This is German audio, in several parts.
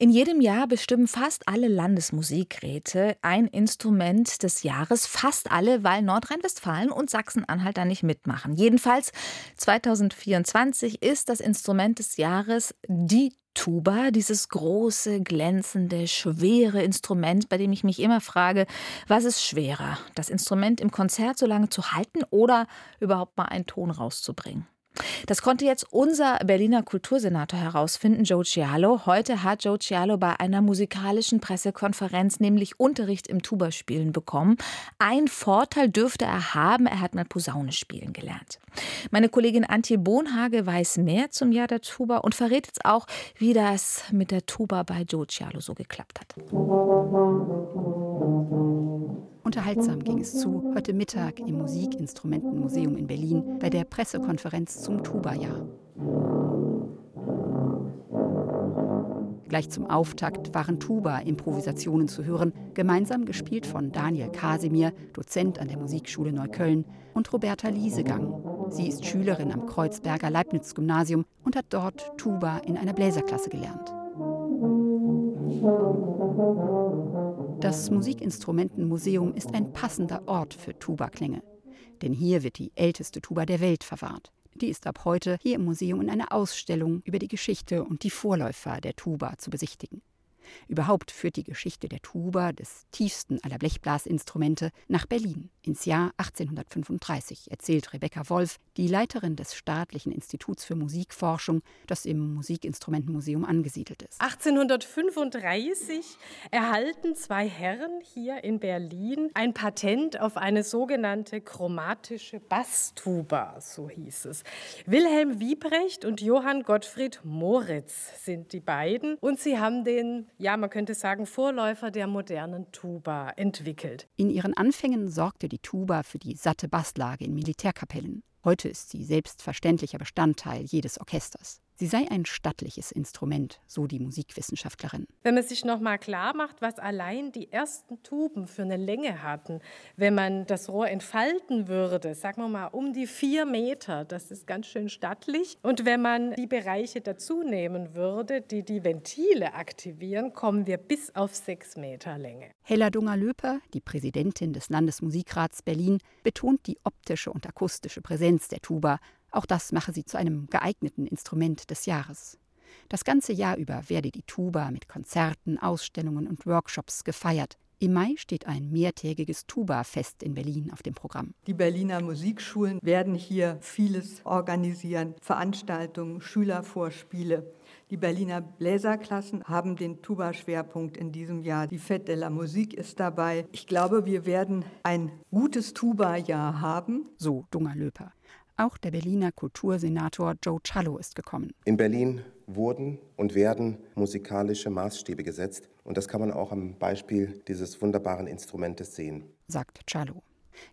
In jedem Jahr bestimmen fast alle Landesmusikräte ein Instrument des Jahres. Fast alle, weil Nordrhein-Westfalen und Sachsen-Anhalt da nicht mitmachen. Jedenfalls 2024 ist das Instrument des Jahres die Tuba, dieses große, glänzende, schwere Instrument, bei dem ich mich immer frage, was ist schwerer, das Instrument im Konzert so lange zu halten oder überhaupt mal einen Ton rauszubringen? Das konnte jetzt unser Berliner Kultursenator herausfinden, Joe Cialo. Heute hat Joe Cialo bei einer musikalischen Pressekonferenz nämlich Unterricht im Tuba-Spielen bekommen. Ein Vorteil dürfte er haben, er hat mal Posaune spielen gelernt. Meine Kollegin Antje Bohnhage weiß mehr zum Jahr der Tuba und verrät jetzt auch, wie das mit der Tuba bei Joe Cialo so geklappt hat. Unterhaltsam ging es zu heute Mittag im Musikinstrumentenmuseum in Berlin bei der Pressekonferenz zum Tuba-Jahr. Gleich zum Auftakt waren Tuba-Improvisationen zu hören, gemeinsam gespielt von Daniel Kasimir, Dozent an der Musikschule Neukölln, und Roberta Liesegang. Sie ist Schülerin am Kreuzberger Leibniz-Gymnasium und hat dort Tuba in einer Bläserklasse gelernt. Das Musikinstrumentenmuseum ist ein passender Ort für Tuba-Klänge. Denn hier wird die älteste Tuba der Welt verwahrt. Die ist ab heute hier im Museum in einer Ausstellung über die Geschichte und die Vorläufer der Tuba zu besichtigen. Überhaupt führt die Geschichte der Tuba, des tiefsten aller Blechblasinstrumente, nach Berlin ins Jahr 1835, erzählt Rebecca Wolf, die Leiterin des Staatlichen Instituts für Musikforschung, das im Musikinstrumentenmuseum angesiedelt ist. 1835 erhalten zwei Herren hier in Berlin ein Patent auf eine sogenannte chromatische Basstuba, so hieß es. Wilhelm Wiebrecht und Johann Gottfried Moritz sind die beiden und sie haben den ja, man könnte sagen, Vorläufer der modernen Tuba entwickelt. In ihren Anfängen sorgte die Tuba für die satte Basslage in Militärkapellen. Heute ist sie selbstverständlicher Bestandteil jedes Orchesters. Sie sei ein stattliches Instrument, so die Musikwissenschaftlerin. Wenn man sich noch mal klar macht, was allein die ersten Tuben für eine Länge hatten, wenn man das Rohr entfalten würde, sagen wir mal um die vier Meter, das ist ganz schön stattlich. Und wenn man die Bereiche dazu nehmen würde, die die Ventile aktivieren, kommen wir bis auf sechs Meter Länge. Hella Dunger-Löper, die Präsidentin des Landesmusikrats Berlin, betont die optische und akustische Präsenz der Tuba auch das mache sie zu einem geeigneten Instrument des Jahres. Das ganze Jahr über werde die Tuba mit Konzerten, Ausstellungen und Workshops gefeiert. Im Mai steht ein mehrtägiges Tuba-Fest in Berlin auf dem Programm. Die Berliner Musikschulen werden hier vieles organisieren, Veranstaltungen, Schülervorspiele. Die Berliner Bläserklassen haben den Tuba-Schwerpunkt in diesem Jahr. Die Fête de la Musique ist dabei. Ich glaube, wir werden ein gutes Tuba-Jahr haben. So Dunger Löper. Auch der Berliner Kultursenator Joe Ciallo ist gekommen. In Berlin wurden und werden musikalische Maßstäbe gesetzt. Und das kann man auch am Beispiel dieses wunderbaren Instrumentes sehen, sagt Ciallo.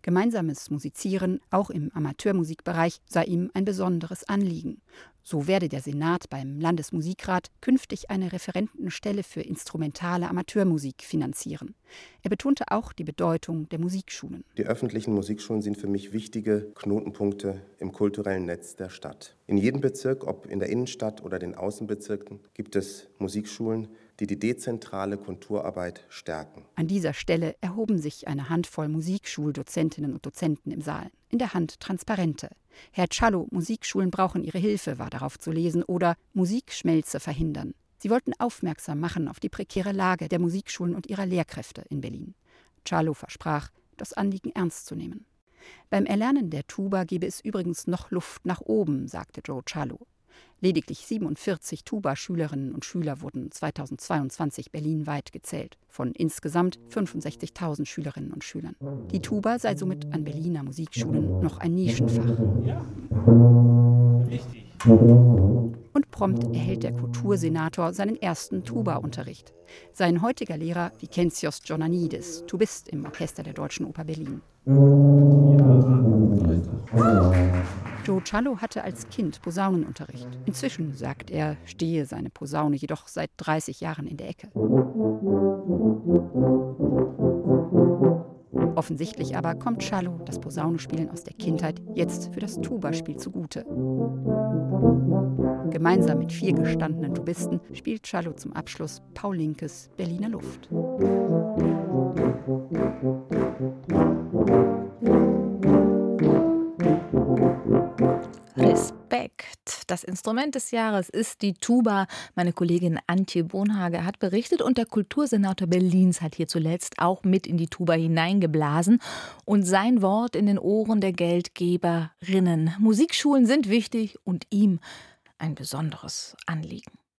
Gemeinsames Musizieren, auch im Amateurmusikbereich, sei ihm ein besonderes Anliegen. So werde der Senat beim Landesmusikrat künftig eine Referentenstelle für instrumentale Amateurmusik finanzieren. Er betonte auch die Bedeutung der Musikschulen. Die öffentlichen Musikschulen sind für mich wichtige Knotenpunkte im kulturellen Netz der Stadt. In jedem Bezirk, ob in der Innenstadt oder den Außenbezirken, gibt es Musikschulen, die die dezentrale Kulturarbeit stärken. An dieser Stelle erhoben sich eine Handvoll Musikschuldozentinnen und Dozenten im Saal, in der Hand Transparente. Herr Ciallo, Musikschulen brauchen Ihre Hilfe, war darauf zu lesen, oder Musikschmelze verhindern. Sie wollten aufmerksam machen auf die prekäre Lage der Musikschulen und ihrer Lehrkräfte in Berlin. Ciallo versprach, das Anliegen ernst zu nehmen. Beim Erlernen der Tuba gebe es übrigens noch Luft nach oben, sagte Joe Ciallo. Lediglich 47 Tuba-Schülerinnen und Schüler wurden 2022 berlinweit gezählt, von insgesamt 65.000 Schülerinnen und Schülern. Die Tuba sei somit an Berliner Musikschulen noch ein Nischenfach. Ja. Richtig. Und prompt erhält der Kultursenator seinen ersten Tuba-Unterricht. Sein heutiger Lehrer Vicencios Giornanides, Tubist im Orchester der Deutschen Oper Berlin. Joe Ciallo hatte als Kind Posaunenunterricht. Inzwischen, sagt er, stehe seine Posaune jedoch seit 30 Jahren in der Ecke. Offensichtlich aber kommt Ciallo das Posaunespielen aus der Kindheit jetzt für das Tuba-Spiel zugute. Gemeinsam mit vier gestandenen Tubisten spielt Cello zum Abschluss Paul Linkes Berliner Luft. Respekt. Das Instrument des Jahres ist die Tuba. Meine Kollegin Antje Bonhage hat berichtet und der Kultursenator Berlins hat hier zuletzt auch mit in die Tuba hineingeblasen und sein Wort in den Ohren der Geldgeberinnen. Musikschulen sind wichtig und ihm ein besonderes Anliegen.